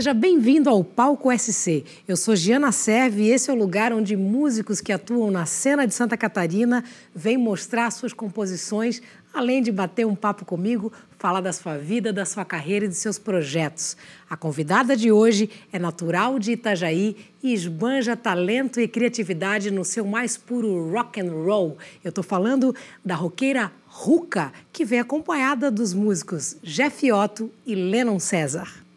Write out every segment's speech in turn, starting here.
Seja bem-vindo ao Palco SC. Eu sou Giana Serve e esse é o lugar onde músicos que atuam na cena de Santa Catarina vêm mostrar suas composições, além de bater um papo comigo, falar da sua vida, da sua carreira e dos seus projetos. A convidada de hoje é natural de Itajaí e esbanja talento e criatividade no seu mais puro rock and roll. Eu estou falando da roqueira Ruka, que vem acompanhada dos músicos Jeff Otto e Lennon César.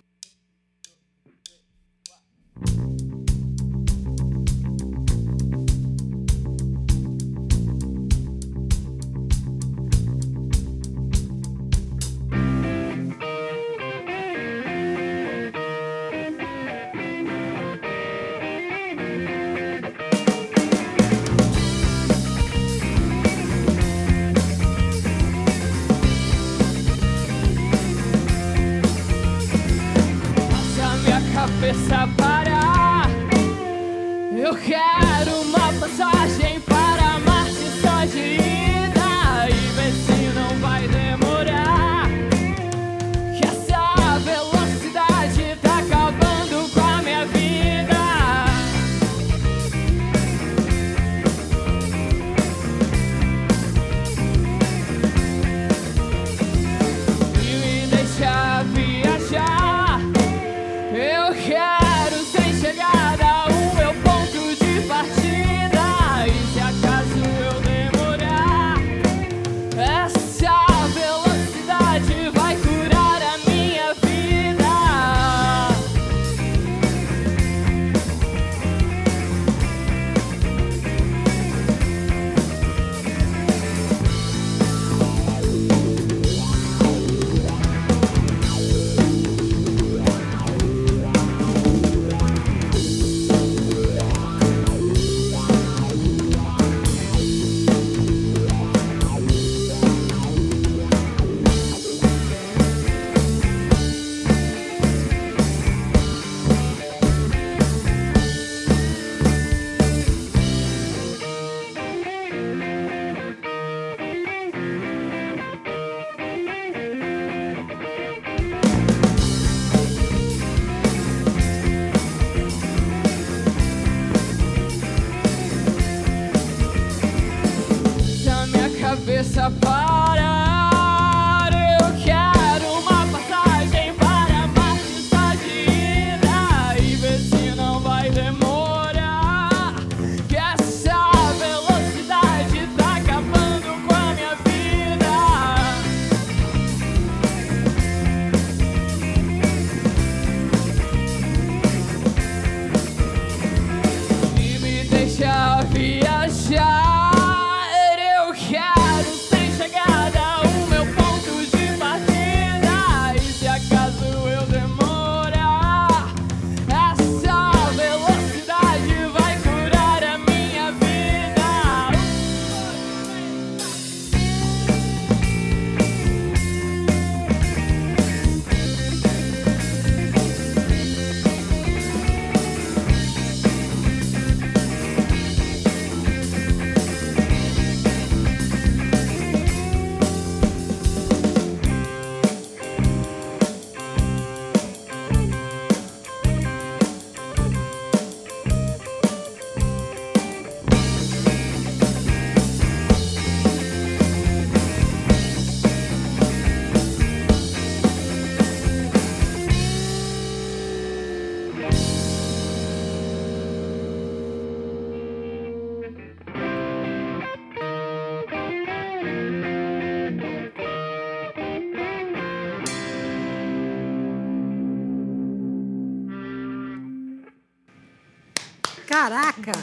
Caraca!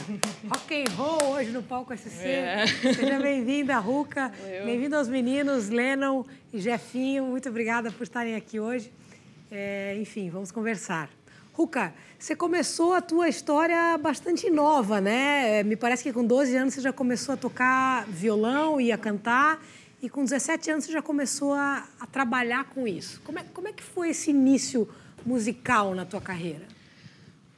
Rock and roll hoje no Palco SC. É. Seja bem-vinda, Ruca. Bem-vindo aos meninos, Lennon e Jefinho. Muito obrigada por estarem aqui hoje. É, enfim, vamos conversar. Ruca, você começou a tua história bastante nova, né? Me parece que com 12 anos você já começou a tocar violão e a cantar. E com 17 anos você já começou a, a trabalhar com isso. Como é, como é que foi esse início musical na tua carreira?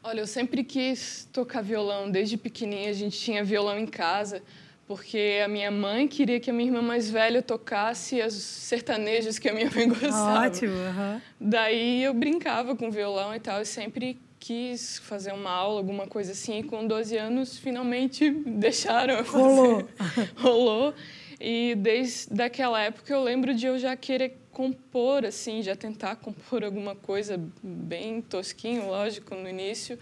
Olha, eu sempre quis tocar violão. Desde pequenininha a gente tinha violão em casa, porque a minha mãe queria que a minha irmã mais velha tocasse os sertanejos que a minha mãe gostava. Ótimo. Uhum. Daí eu brincava com violão e tal, e sempre quis fazer uma aula, alguma coisa assim, e com 12 anos finalmente deixaram eu fazer. Rolou. Rolou. E desde aquela época eu lembro de eu já querer compor, assim, já tentar compor alguma coisa bem tosquinho, lógico, no início.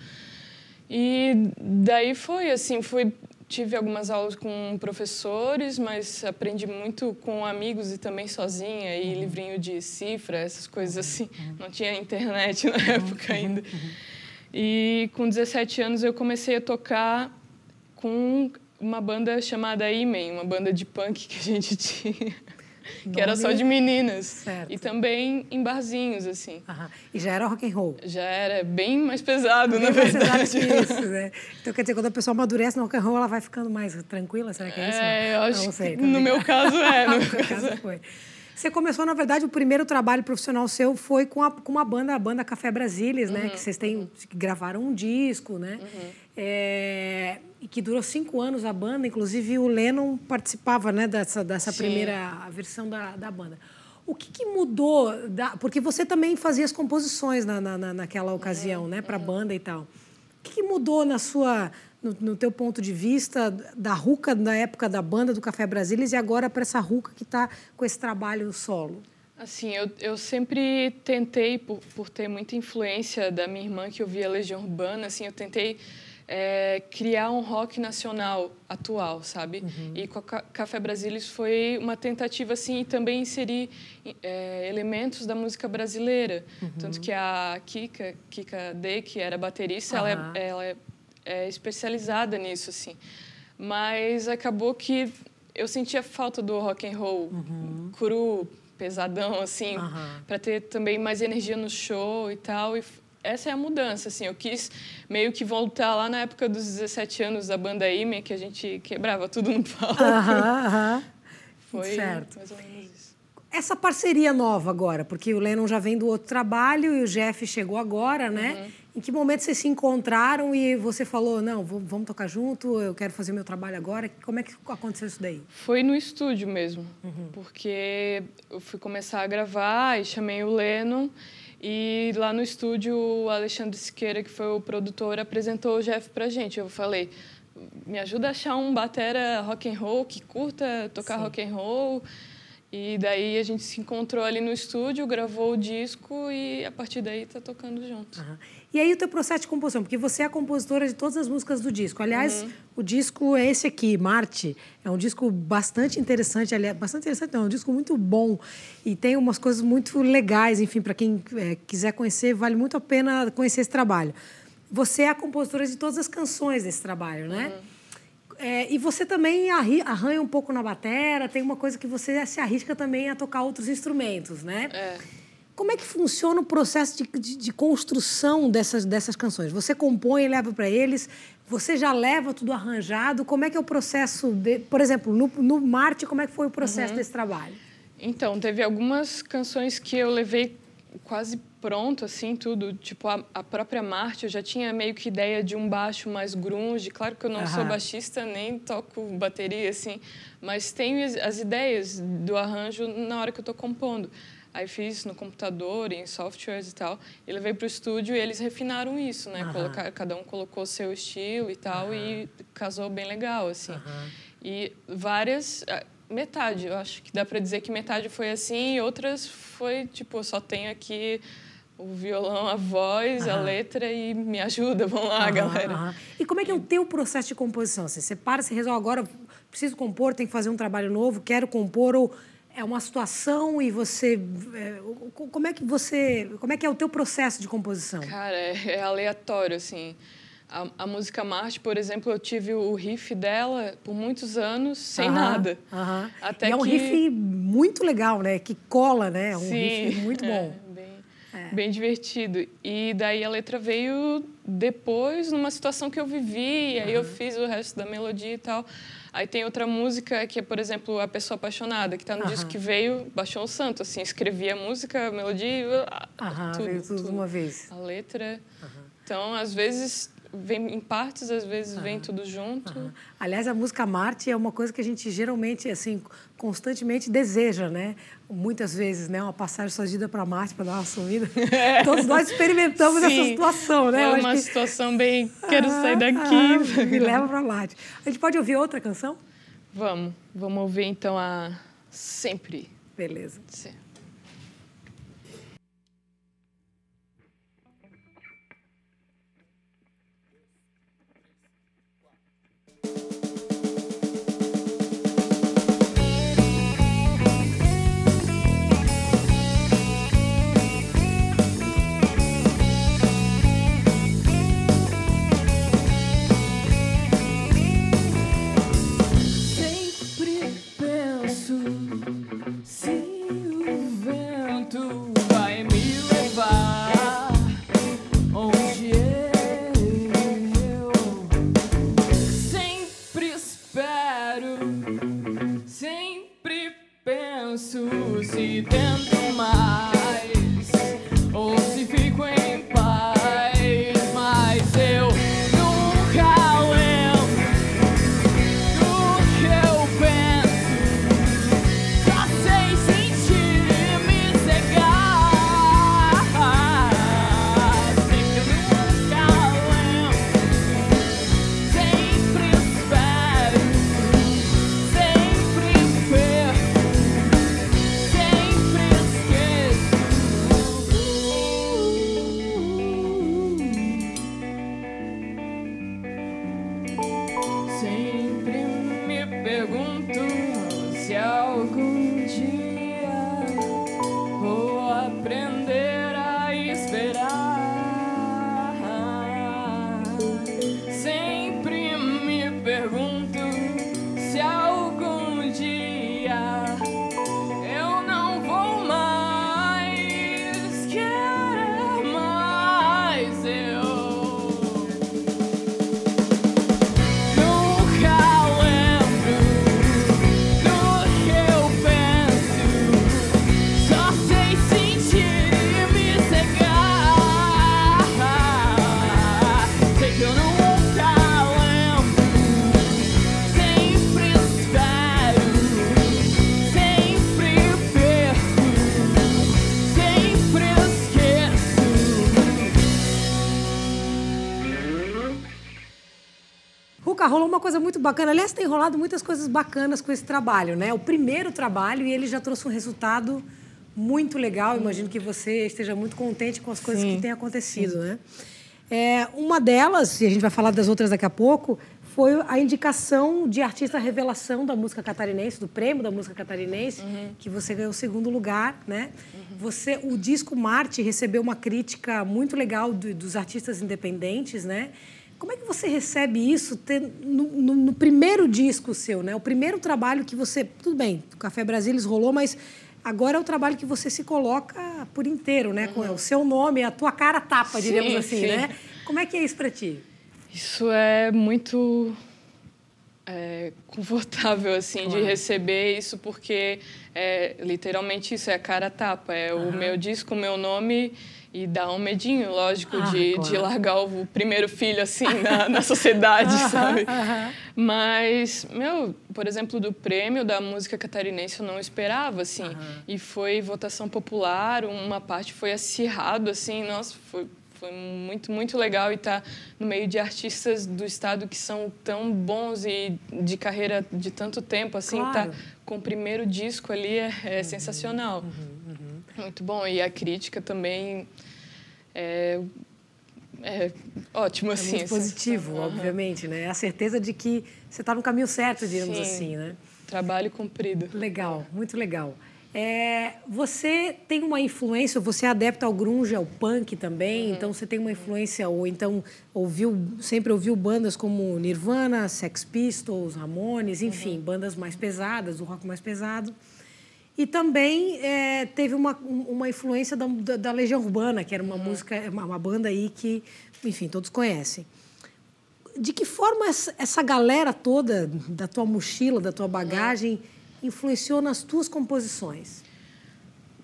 E daí foi assim, foi tive algumas aulas com professores, mas aprendi muito com amigos e também sozinha, e uhum. livrinho de cifra, essas coisas assim. Uhum. Não tinha internet na uhum. época ainda. E com 17 anos eu comecei a tocar com uma banda chamada Imen, uma banda de punk que a gente tinha que era só de meninas. Certo. E também em barzinhos, assim. Aham. E já era rock and roll? Já era bem mais pesado, bem na mais verdade. Pesado que isso, né? Então, quer dizer, quando a pessoa amadurece no rock and roll, ela vai ficando mais tranquila? Será que é isso? É, eu acho não, sei, que no meu caso é. No, no meu caso é. foi. Você começou, na verdade, o primeiro trabalho profissional seu foi com, a, com uma banda, a banda Café Brasilis, né? Uhum, que vocês têm, uhum. que gravaram um disco, né? Uhum. É, que durou cinco anos a banda. Inclusive, o Lennon participava né, dessa, dessa primeira versão da, da banda. O que, que mudou? Da, porque você também fazia as composições na, na, naquela ocasião, uhum, né? Para a banda e tal. O que, que mudou na sua no, no teu ponto de vista, da Ruca na época da banda do Café Brasilis e agora para essa Ruca que está com esse trabalho solo? Assim, eu, eu sempre tentei, por, por ter muita influência da minha irmã que ouvia Legião Urbana, assim, eu tentei é, criar um rock nacional atual, sabe? Uhum. E com a Café Brasilis foi uma tentativa assim e também inserir é, elementos da música brasileira, uhum. tanto que a Kika, Kika D, que era baterista, uhum. ela, é, ela é é, especializada nisso, assim. Mas acabou que eu sentia falta do rock and roll uhum. cru, pesadão, assim, uhum. para ter também mais energia no show e tal. E essa é a mudança, assim. Eu quis meio que voltar lá na época dos 17 anos da banda Ime, que a gente quebrava tudo no palco. Uhum, Foi certo. mais ou menos isso. Essa parceria nova agora, porque o Lennon já vem do outro trabalho e o Jeff chegou agora, né? Uhum. Em que momento vocês se encontraram e você falou, não, vamos tocar junto, eu quero fazer meu trabalho agora? Como é que aconteceu isso daí? Foi no estúdio mesmo, uhum. porque eu fui começar a gravar e chamei o Lennon e lá no estúdio o Alexandre Siqueira, que foi o produtor, apresentou o Jeff pra gente. Eu falei, me ajuda a achar um batera rock and roll que curta tocar Sim. rock and roll e daí a gente se encontrou ali no estúdio, gravou o disco e a partir daí tá tocando junto. Uhum. E aí o teu processo de composição, porque você é a compositora de todas as músicas do disco. Aliás, uhum. o disco é esse aqui, Marte. É um disco bastante interessante, aliás, bastante interessante não, é um disco muito bom e tem umas coisas muito legais, enfim, para quem é, quiser conhecer, vale muito a pena conhecer esse trabalho. Você é a compositora de todas as canções desse trabalho, né? Uhum. É, e você também arranha um pouco na batera, tem uma coisa que você se arrisca também a tocar outros instrumentos, né? É. Como é que funciona o processo de, de, de construção dessas, dessas canções? Você compõe e leva para eles, você já leva tudo arranjado? Como é que é o processo, de, por exemplo, no, no Marte, como é que foi o processo uhum. desse trabalho? Então, teve algumas canções que eu levei quase pronto, assim, tudo. Tipo, a, a, própria Marte, eu já tinha meio que ideia de um baixo mais grunge. Claro que eu não sou baixista, nem toco bateria, assim. Mas tenho as, as ideias do arranjo na hora que eu estou compondo. Aí fiz no computador, em softwares e tal. E levei para o estúdio e eles refinaram isso, né? Colocar, cada um colocou seu estilo e tal. E casou bem legal, assim. E várias metade. Eu acho que dá para dizer que metade foi assim e outras foi tipo, só tenho aqui o violão, a voz, a letra e me ajuda, vamos lá, galera. E como é que é o teu processo de composição? Você, você para, você resolve agora, preciso compor, tenho que fazer um trabalho novo, quero compor ou é uma situação e você é, como é que você como é que é o teu processo de composição cara é, é aleatório assim a, a, música Marte, por exemplo, eu tive o riff dela por muitos anos sem nada. Até e é um que... riff muito legal, né? Que cola, né? É um Sim, riff muito bom. É, bem, é. bem divertido. E daí a letra veio depois, numa situação que eu vivi, e aí eu fiz o resto da melodia e tal. Aí tem outra música que é, por exemplo, A Pessoa Apaixonada, que está no disco que veio, baixou o santo, assim, escrevi a música, a melodia, Aham, tudo, veio tudo, tudo uma vez. A letra. Então, às vezes, vem em partes, às vezes vem tudo junto. Aliás, a música Marte é uma coisa que a gente geralmente, assim, constantemente deseja, né? Muitas vezes, né? Uma passagem suagida para Marte para dar uma sumida. É. Todos nós experimentamos essa situação, né? É uma que... situação bem. Quero ah, sair daqui. Ah, me leva para Marte. A gente pode ouvir outra canção? Vamos. Vamos ouvir então a Sempre. Beleza. Sim. Rolou uma coisa muito bacana. Aliás, tem rolado muitas coisas bacanas com esse trabalho, né? O primeiro trabalho e ele já trouxe um resultado muito legal. Imagino que você esteja muito contente com as coisas Sim. que têm acontecido, Sim. né? É, uma delas, e a gente vai falar das outras daqui a pouco, foi a indicação de artista revelação da música catarinense, do prêmio da música catarinense, uhum. que você ganhou o segundo lugar, né? Uhum. Você, o disco Marte recebeu uma crítica muito legal do, dos artistas independentes, né? Como é que você recebe isso no, no, no, primeiro disco seu, né? O primeiro trabalho que você. Tudo bem, o Café Brasilis rolou, mas agora é o trabalho que você se coloca por inteiro, né? Uhum. Com o seu nome, a tua cara tapa, diríamos assim, sim. né? Como é que é isso para ti? Isso é muito é, confortável, assim, claro. de receber isso, porque é, literalmente isso é a cara tapa. É uhum. o meu disco, o meu nome e dá um medinho, lógico, ah, de, claro. de largar o primeiro filho assim na, na sociedade, sabe? Mas, meu, por exemplo, do prêmio da música catarinense eu não esperava, assim. E foi votação popular, uma parte foi acirrado, assim, nossa, foi, foi muito, muito legal e estar tá no meio de artistas do estado que são tão bons e de carreira de tanto tempo, assim, tá claro. tá com o primeiro disco ali é, é uhum. sensacional. Uhum. Muito bom. E a crítica também é, é ótimo, é assim. Muito positivo, uhum. obviamente, né? A certeza de que você está no caminho certo, digamos Sim. assim, né? Trabalho cumprido. Legal, muito legal. É, você tem uma influência, você é adepto ao grunge, ao punk também, uhum. então você tem uma influência, ou então ouviu, sempre ouviu bandas como Nirvana, Sex Pistols, Ramones, enfim, uhum. bandas mais pesadas, o rock mais pesado. E também é, teve uma, uma influência da, da, da, Legião Urbana, que era uma uhum. música, uma, uma, banda aí que, enfim, todos conhecem. De que forma essa, essa galera toda da tua mochila, da tua bagagem, uhum. influenciou nas tuas composições?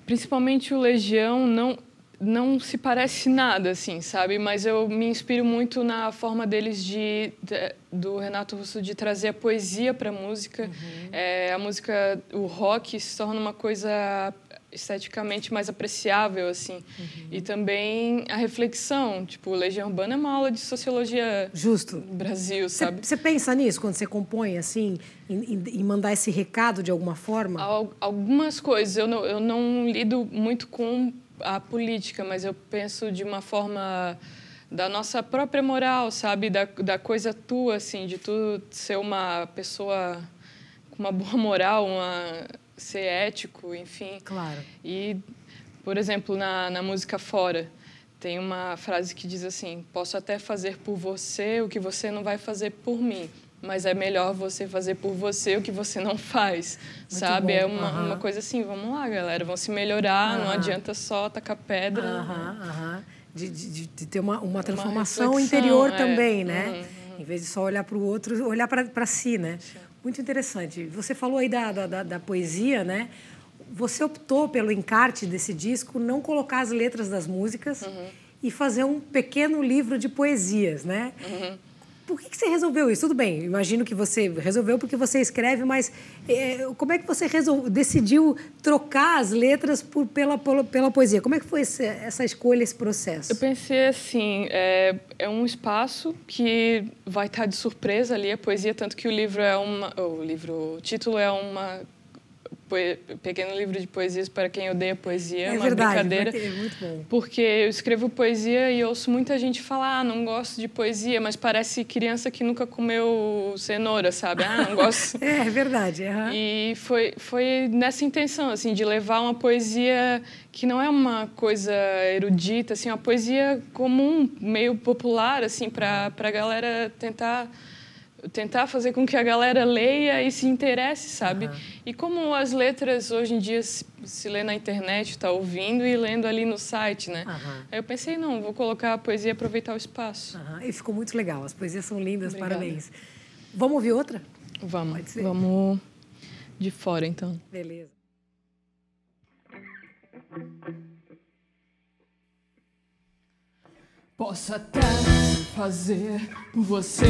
Principalmente o Legião, não não se parece nada, assim, sabe? Mas eu me inspiro muito na forma deles de, de do Renato Russo de trazer a poesia para a música. Uhum. É, a música, o rock se torna uma coisa esteticamente mais apreciável assim uhum. e também a reflexão tipo Legião Urbana é uma aula de sociologia justo no Brasil sabe você pensa nisso quando você compõe assim em, em, mandar esse recado de alguma forma algumas coisas eu não, eu não lido muito com a política mas eu penso de uma forma da nossa própria moral sabe da, da coisa tua assim de tu ser uma pessoa com uma boa moral uma ser ético, enfim. Claro. E, por exemplo, na, na música Fora, tem uma frase que diz assim: Posso até fazer por você o que você não vai fazer por mim, mas é melhor você fazer por você o que você não faz, Muito sabe? Bom. É uma, uhum. uma coisa assim: vamos lá, galera, vamos se melhorar, uhum. não adianta só tacar pedra. Uhum. De, de, de, ter uma, uma transformação uma interior é. também, né? Uhum. Em vez de só olhar para o outro, olhar para si, né? Sim. Muito interessante. Você falou aí da, da, da, poesia, né? Você optou pelo encarte desse disco não colocar as letras das músicas uhum. e fazer um pequeno livro de poesias, né? Uhum. Por que, que você resolveu isso? Tudo bem, imagino que você resolveu porque você escreve, mas é, como é que você resol... decidiu trocar as letras por, pela, pela, pela, poesia? Como é que foi esse, essa escolha, esse processo? Eu pensei assim, é, é um espaço que vai estar de surpresa ali, a poesia, tanto que o livro é uma... O livro, o título é uma pequeno livro de poesias para quem odeia poesia, é uma verdade, brincadeira. É muito bom. Porque eu escrevo poesia e ouço muita gente falar, ah, não gosto de poesia, mas parece criança que nunca comeu cenoura, sabe? Ah, não gosto. é, é verdade. Uhum. E foi foi nessa intenção assim de levar uma poesia que não é uma coisa erudita, assim, uma poesia comum, meio popular assim para para a galera tentar tentar fazer com que a galera leia e se interesse, sabe? Uhum. E como as letras hoje em dia se, se lê na internet, está ouvindo e lendo ali no site, né? Uhum. Aí eu pensei, não, vou colocar a poesia e aproveitar o espaço. Uhum. E ficou muito legal, as poesias são lindas, Obrigada. parabéns. Vamos ouvir outra? Vamos, vamos de fora então. Beleza. Posso até fazer por você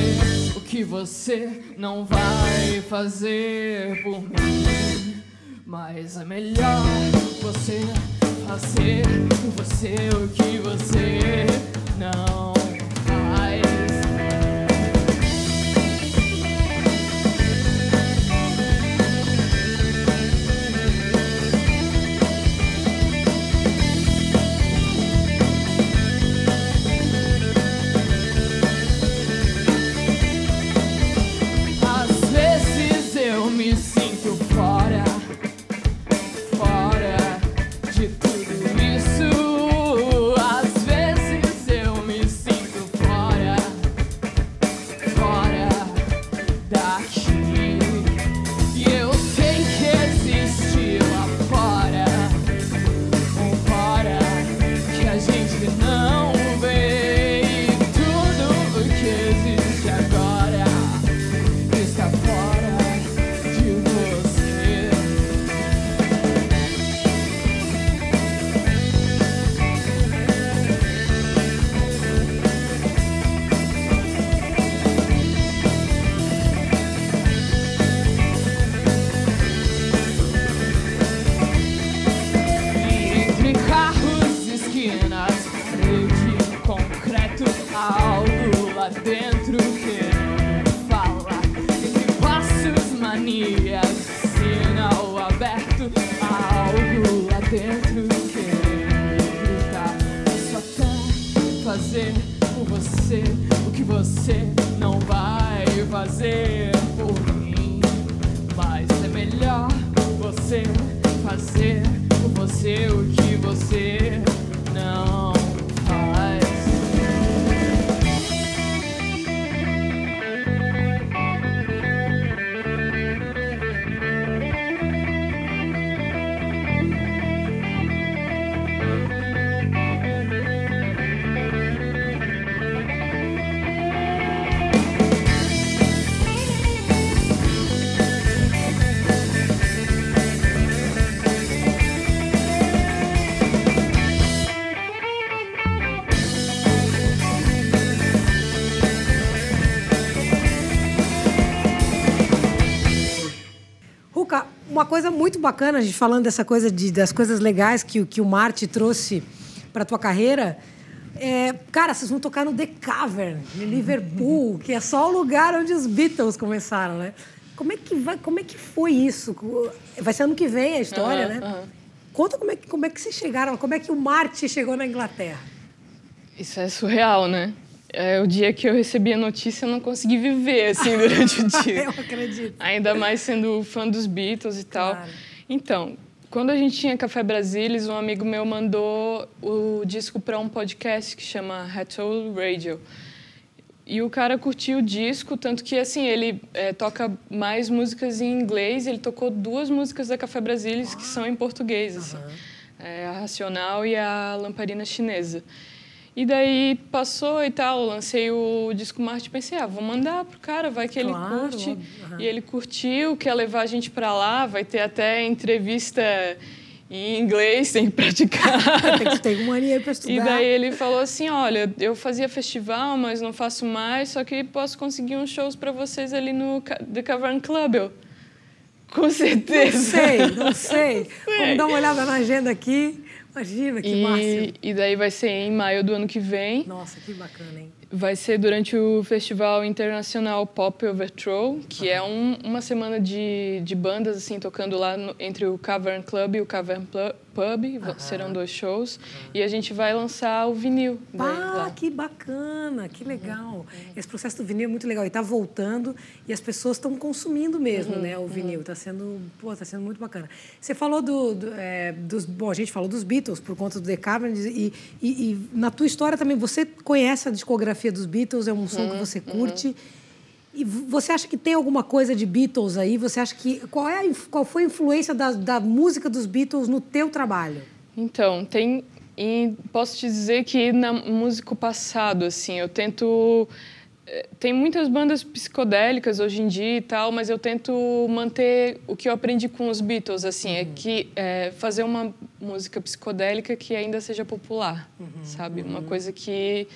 o que você não vai fazer por mim. Mas é melhor você fazer por você o que você não coisa muito bacana, a gente falando dessa coisa de, das coisas legais que, que o Marte trouxe para tua carreira. É, cara, vocês vão tocar no The Cavern, em Liverpool, que é só o lugar onde os Beatles começaram, né? Como é que, vai, como é que foi isso? Vai ser ano que vem a história, uhum, né? Uhum. Conta como é, que, como é que vocês chegaram, como é que o Marte chegou na Inglaterra. Isso é surreal, né? É, o dia que eu recebi a notícia, eu não consegui viver assim durante o dia. eu acredito. Ainda mais sendo fã dos Beatles e tal. Claro. Então, quando a gente tinha Café Brasilis, um amigo meu mandou o disco para um podcast que chama Retro Radio. E o cara curtiu o disco, tanto que assim ele é, toca mais músicas em inglês. Ele tocou duas músicas da Café Brasilis que são em português, assim, uhum. é, a Racional e a Lamparina Chinesa. E daí passou e tal, lancei o disco Marte e pensei, ah, vou mandar pro cara, vai que ele claro, curte. Uhum. E ele curtiu, quer levar a gente para lá, vai ter até entrevista em inglês, tem que praticar. tem que ter uma mania para estudar. E daí ele falou assim, olha, eu fazia festival, mas não faço mais, só que posso conseguir uns shows para vocês ali no The Cavern Club. Eu, com certeza. Não sei, não sei. sei. Vamos dar uma olhada na agenda aqui. Imagina, que e, máximo. E daí vai ser em maio do ano que vem. Nossa, que bacana, hein? Vai ser durante o Festival Internacional Pop Overthrow, que é um, uma semana de, de bandas assim tocando lá no, entre o Cavern Club e o Cavern Pub. Serão dois shows. E a gente vai lançar o vinil. Ah, que bacana, que legal. Uhum. Esse processo do vinil é muito legal. E está voltando e as pessoas estão consumindo mesmo uhum. né, o vinil. Está sendo, pô, tá sendo muito bacana. Você falou do, do é, dos... Bom, a gente falou dos Beatles por conta do The Cavern. E, e, e na tua história também, você conhece a discografia dos Beatles, é um som uhum, que você curte. E você acha que tem alguma coisa de Beatles aí? Você acha que qual é a, qual foi a influência da, da música dos Beatles no teu trabalho? Então tem e posso te dizer que na músico passado assim eu tento eh, tem muitas bandas psicodélicas hoje em dia e tal, mas eu tento manter o que eu aprendi com os Beatles, assim, é uhum. é que é, fazer uma música psicodélica que ainda seja popular, uhum, sabe? Uhum. Uma coisa que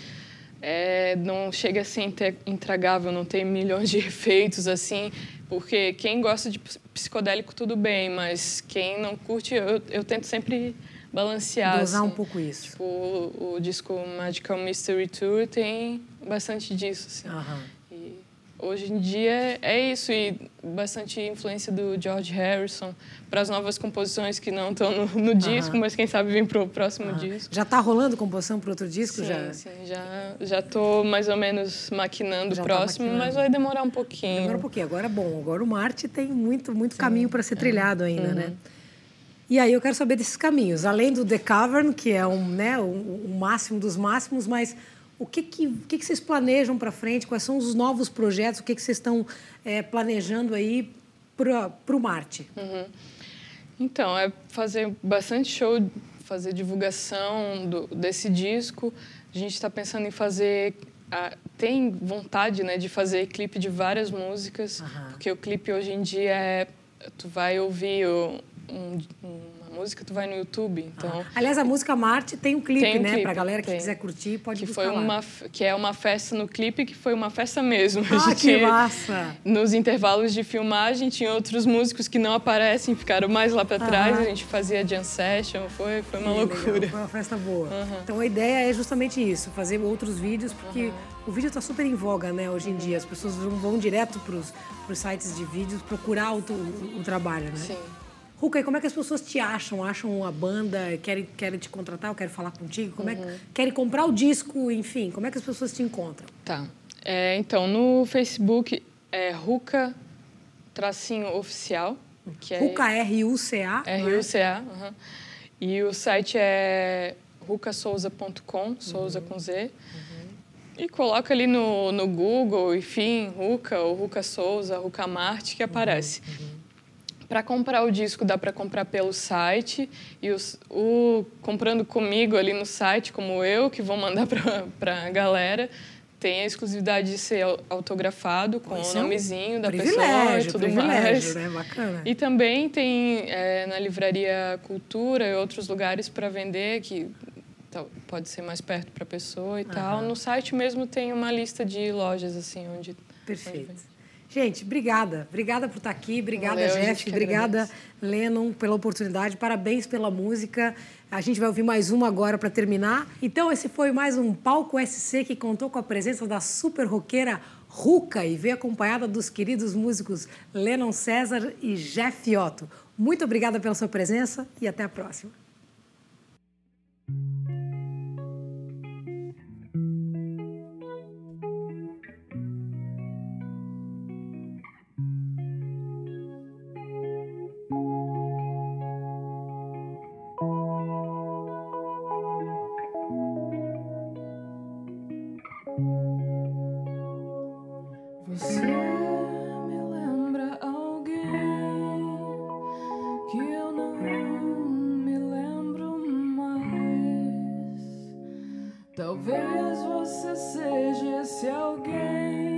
é, não chega a ser intragável, não tem milhões de efeitos assim, porque quem gosta de psicodélico tudo bem, mas quem não curte, eu, eu tento sempre balancear. Dosar assim. um pouco isso. Tipo, o, o, disco Magical Mystery Tour tem bastante disso, assim. Uhum hoje em dia é isso e bastante influência do George Harrison para as novas composições que não estão no, no disco, mas quem sabe vem para o próximo disco. Já está rolando composição para outro disco sim, já? Sim, já já estou mais ou menos maquinando o próximo, tá maquinando. mas vai demorar um pouquinho. Demora um pouquinho. Agora bom, agora o Marte tem muito muito sim, caminho para ser é. trilhado ainda, uhum. né? E aí eu quero saber desses caminhos, além do The Cavern, que é um, né, o, o máximo dos máximos, mas o que, que, o que, que vocês planejam para frente? Quais são os novos projetos? O que, que vocês estão é, planejando aí para o Marte? Uhum. Então, é fazer bastante show, fazer divulgação do, desse disco. A gente está pensando em fazer tem vontade né, de fazer clipe de várias músicas, uhum. porque o clipe hoje em dia é. Tu vai ouvir um, um música, tu vai no YouTube. Então, ah. Aliás, a música Marte tem um clipe, tem um né? Clipe, pra galera que tem. quiser curtir, pode que foi uma Que é uma festa no clipe, que foi uma festa mesmo. Ah, gente, que massa! Nos intervalos de filmagem, tinha outros músicos que não aparecem, ficaram mais lá para trás. A gente fazia jam session, foi, foi uma loucura. Legal. Foi uma festa boa. Uhum. Então, a ideia é justamente isso, fazer outros vídeos, porque uhum. o vídeo está super em voga, né, hoje em dia. As pessoas vão, direto para os sites de vídeos procurar o, o, o trabalho, né? Sim. Ruka, e como é que as pessoas te acham? Acham a banda, querem, querem te contratar, querem falar contigo? Como uhum. é que, uhum. querem comprar o disco, enfim? Como é que as pessoas te encontram? Tá. É, então, no Facebook é Ruka tracinho oficial. Que é Ruka, R-U-C-A? R-U-C-A, uhum. E o site é rucasouza.com, Souza uhum. com Z. Uhum. E coloca ali no, no Google, enfim, Ruka ou Ruka Souza, Ruka Marte, que aparece. Para comprar o disco dá para comprar pelo site e os, o comprando comigo ali no site, como eu, que vou mandar para a galera, tem a exclusividade de ser autografado com o nomezinho é da pessoa e tudo mais. Né? Bacana. E também tem é, na livraria Cultura e outros lugares para vender que pode ser mais perto para a pessoa e uhum. tal. No site mesmo tem uma lista de lojas assim onde Perfeito. Gente, obrigada. Obrigada por estar aqui. Obrigada, Valeu, Jeff. Obrigada, Lennon, pela oportunidade. Parabéns pela música. A gente vai ouvir mais uma agora para terminar. Então, esse foi mais um Palco SC que contou com a presença da super roqueira Ruca e veio acompanhada dos queridos músicos Lennon César e Jeff Otto. Muito obrigada pela sua presença e até a próxima. Show.